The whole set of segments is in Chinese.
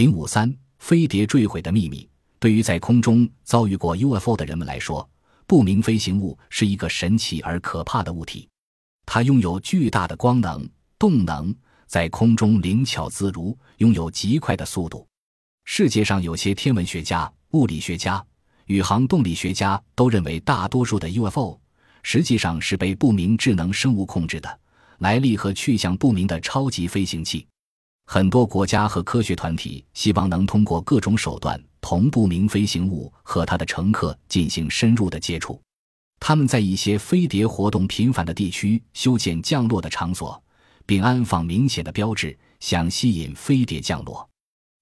零五三飞碟坠毁的秘密。对于在空中遭遇过 UFO 的人们来说，不明飞行物是一个神奇而可怕的物体。它拥有巨大的光能、动能，在空中灵巧自如，拥有极快的速度。世界上有些天文学家、物理学家、宇航动力学家都认为，大多数的 UFO 实际上是被不明智能生物控制的、来历和去向不明的超级飞行器。很多国家和科学团体希望能通过各种手段同不明飞行物和它的乘客进行深入的接触。他们在一些飞碟活动频繁的地区修建降落的场所，并安放明显的标志，想吸引飞碟降落。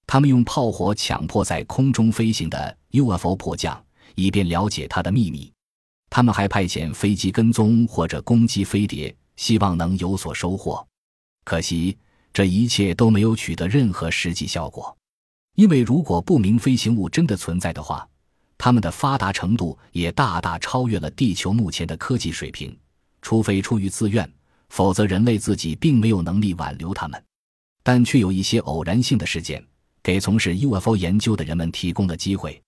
他们用炮火强迫在空中飞行的 UFO 迫降，以便了解它的秘密。他们还派遣飞机跟踪或者攻击飞碟，希望能有所收获。可惜。这一切都没有取得任何实际效果，因为如果不明飞行物真的存在的话，它们的发达程度也大大超越了地球目前的科技水平。除非出于自愿，否则人类自己并没有能力挽留它们。但却有一些偶然性的事件，给从事 UFO 研究的人们提供了机会。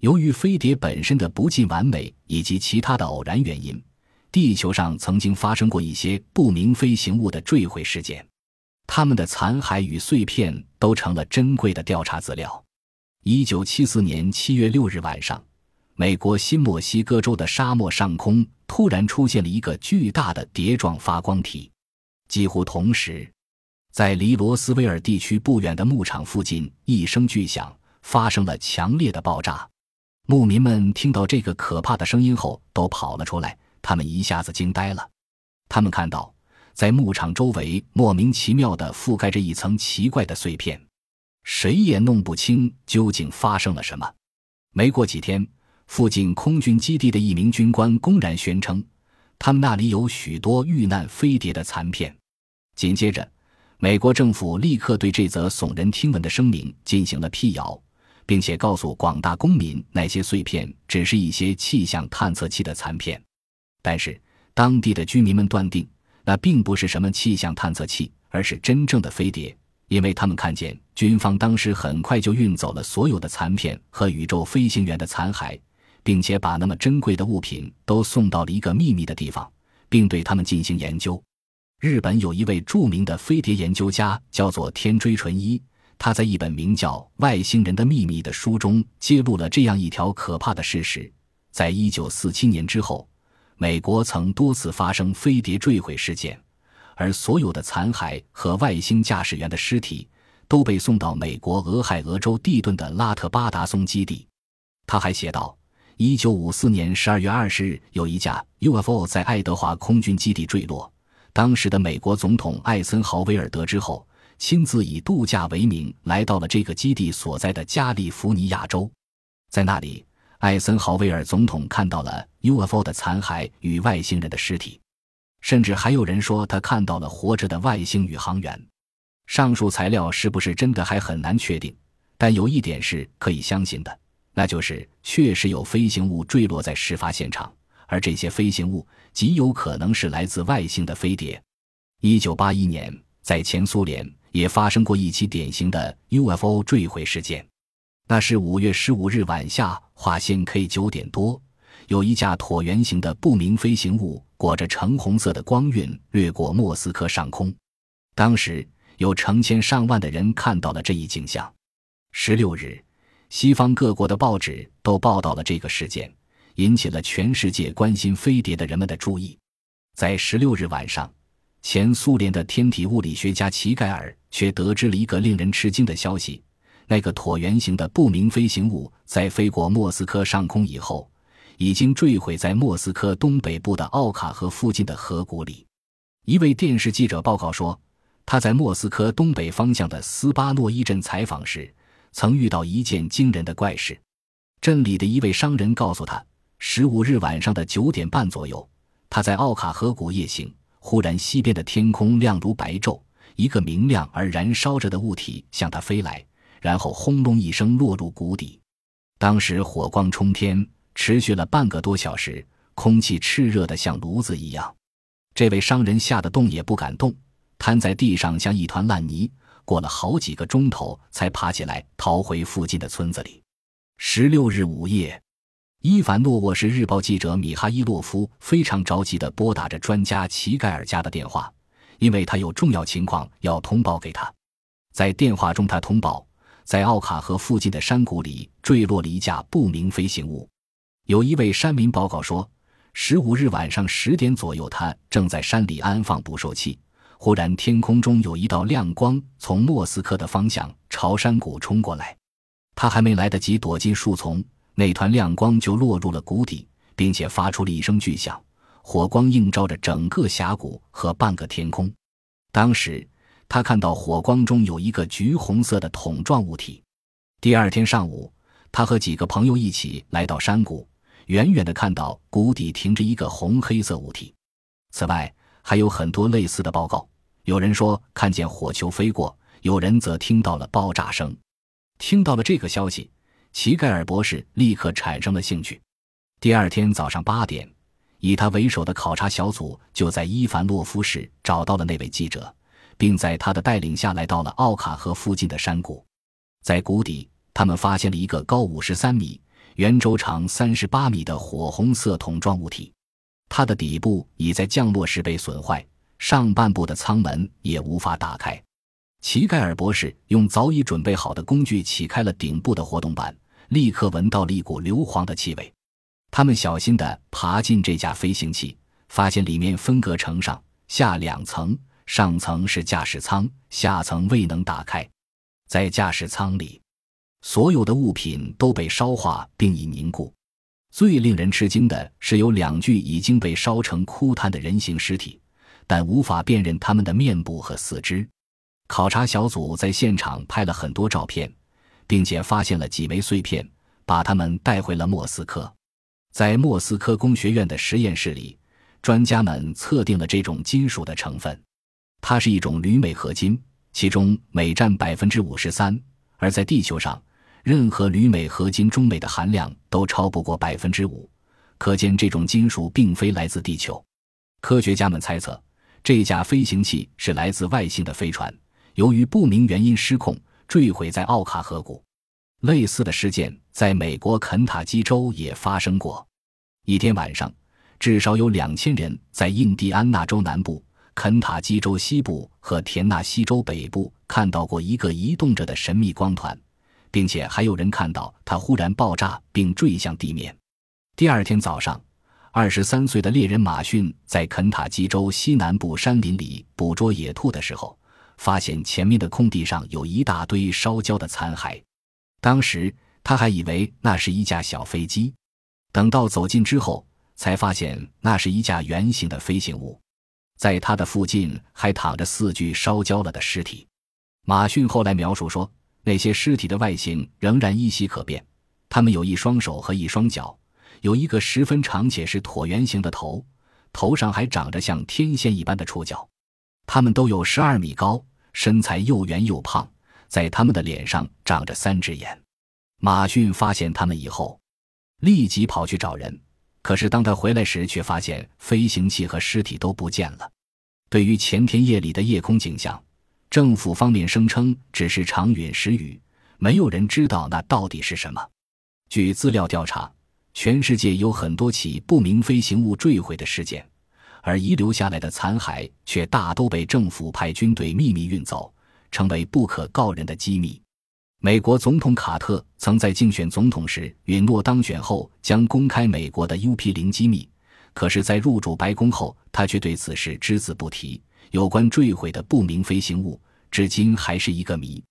由于飞碟本身的不尽完美以及其他的偶然原因，地球上曾经发生过一些不明飞行物的坠毁事件。他们的残骸与碎片都成了珍贵的调查资料。一九七四年七月六日晚上，美国新墨西哥州的沙漠上空突然出现了一个巨大的碟状发光体。几乎同时，在离罗斯威尔地区不远的牧场附近，一声巨响，发生了强烈的爆炸。牧民们听到这个可怕的声音后，都跑了出来。他们一下子惊呆了。他们看到。在牧场周围莫名其妙地覆盖着一层奇怪的碎片，谁也弄不清究竟发生了什么。没过几天，附近空军基地的一名军官公然宣称，他们那里有许多遇难飞碟的残片。紧接着，美国政府立刻对这则耸人听闻的声明进行了辟谣，并且告诉广大公民，那些碎片只是一些气象探测器的残片。但是，当地的居民们断定。那并不是什么气象探测器，而是真正的飞碟，因为他们看见军方当时很快就运走了所有的残片和宇宙飞行员的残骸，并且把那么珍贵的物品都送到了一个秘密的地方，并对他们进行研究。日本有一位著名的飞碟研究家，叫做天追纯一，他在一本名叫《外星人的秘密》的书中揭露了这样一条可怕的事实：在一九四七年之后。美国曾多次发生飞碟坠毁事件，而所有的残骸和外星驾驶员的尸体都被送到美国俄亥俄州地顿的拉特巴达松基地。他还写道：，一九五四年十二月二十日，有一架 UFO 在爱德华空军基地坠落。当时的美国总统艾森豪威尔得知后，亲自以度假为名来到了这个基地所在的加利福尼亚州，在那里。艾森豪威尔总统看到了 UFO 的残骸与外星人的尸体，甚至还有人说他看到了活着的外星宇航员。上述材料是不是真的还很难确定，但有一点是可以相信的，那就是确实有飞行物坠落在事发现场，而这些飞行物极有可能是来自外星的飞碟。一九八一年，在前苏联也发生过一起典型的 UFO 坠毁事件。那是五月十五日晚下划线 K 九点多，有一架椭圆形的不明飞行物裹着橙红色的光晕掠过莫斯科上空。当时有成千上万的人看到了这一景象。十六日，西方各国的报纸都报道了这个事件，引起了全世界关心飞碟的人们的注意。在十六日晚上，前苏联的天体物理学家齐盖尔却得知了一个令人吃惊的消息。那个椭圆形的不明飞行物在飞过莫斯科上空以后，已经坠毁在莫斯科东北部的奥卡河附近的河谷里。一位电视记者报告说，他在莫斯科东北方向的斯巴诺伊镇采访时，曾遇到一件惊人的怪事。镇里的一位商人告诉他，十五日晚上的九点半左右，他在奥卡河谷夜行，忽然西边的天空亮如白昼，一个明亮而燃烧着的物体向他飞来。然后轰隆一声落入谷底，当时火光冲天，持续了半个多小时，空气炽热的像炉子一样。这位商人吓得动也不敢动，瘫在地上像一团烂泥。过了好几个钟头才爬起来逃回附近的村子里。十六日午夜，伊凡诺沃市日报记者米哈伊洛夫非常着急地拨打着专家齐盖尔家的电话，因为他有重要情况要通报给他。在电话中，他通报，在奥卡河附近的山谷里坠落了一架不明飞行物。有一位山民报告说，十五日晚上十点左右，他正在山里安放捕兽器，忽然天空中有一道亮光从莫斯科的方向朝山谷冲过来。他还没来得及躲进树丛，那团亮光就落入了谷底，并且发出了一声巨响，火光映照着整个峡谷和半个天空。当时他看到火光中有一个橘红色的桶状物体。第二天上午，他和几个朋友一起来到山谷。远远的看到谷底停着一个红黑色物体，此外还有很多类似的报告。有人说看见火球飞过，有人则听到了爆炸声。听到了这个消息，齐盖尔博士立刻产生了兴趣。第二天早上八点，以他为首的考察小组就在伊凡洛夫市找到了那位记者，并在他的带领下来到了奥卡河附近的山谷。在谷底，他们发现了一个高五十三米。圆周长三十八米的火红色桶状物体，它的底部已在降落时被损坏，上半部的舱门也无法打开。齐盖尔博士用早已准备好的工具启开了顶部的活动板，立刻闻到了一股硫磺的气味。他们小心地爬进这架飞行器，发现里面分隔成上下两层，上层是驾驶舱，下层未能打开。在驾驶舱里。所有的物品都被烧化并已凝固。最令人吃惊的是，有两具已经被烧成枯炭的人形尸体，但无法辨认他们的面部和四肢。考察小组在现场拍了很多照片，并且发现了几枚碎片，把他们带回了莫斯科。在莫斯科工学院的实验室里，专家们测定了这种金属的成分，它是一种铝镁合金，其中镁占百分之五十三，而在地球上。任何铝镁合金中镁的含量都超不过百分之五，可见这种金属并非来自地球。科学家们猜测，这架飞行器是来自外星的飞船，由于不明原因失控坠毁在奥卡河谷。类似的事件在美国肯塔基州也发生过。一天晚上，至少有两千人在印第安纳州南部、肯塔基州西部和田纳西州北部看到过一个移动着的神秘光团。并且还有人看到它忽然爆炸并坠向地面。第二天早上，二十三岁的猎人马逊在肯塔基州西南部山林里捕捉野兔的时候，发现前面的空地上有一大堆烧焦的残骸。当时他还以为那是一架小飞机，等到走近之后，才发现那是一架圆形的飞行物。在他的附近还躺着四具烧焦了的尸体。马逊后来描述说。那些尸体的外形仍然依稀可辨，他们有一双手和一双脚，有一个十分长且是椭圆形的头，头上还长着像天线一般的触角。他们都有十二米高，身材又圆又胖，在他们的脸上长着三只眼。马逊发现他们以后，立即跑去找人，可是当他回来时，却发现飞行器和尸体都不见了。对于前天夜里的夜空景象。政府方面声称只是长陨石雨，没有人知道那到底是什么。据资料调查，全世界有很多起不明飞行物坠毁的事件，而遗留下来的残骸却大都被政府派军队秘密运走，成为不可告人的机密。美国总统卡特曾在竞选总统时允诺，当选后将公开美国的 UP 零机密，可是，在入主白宫后，他却对此事只字不提。有关坠毁的不明飞行物，至今还是一个谜。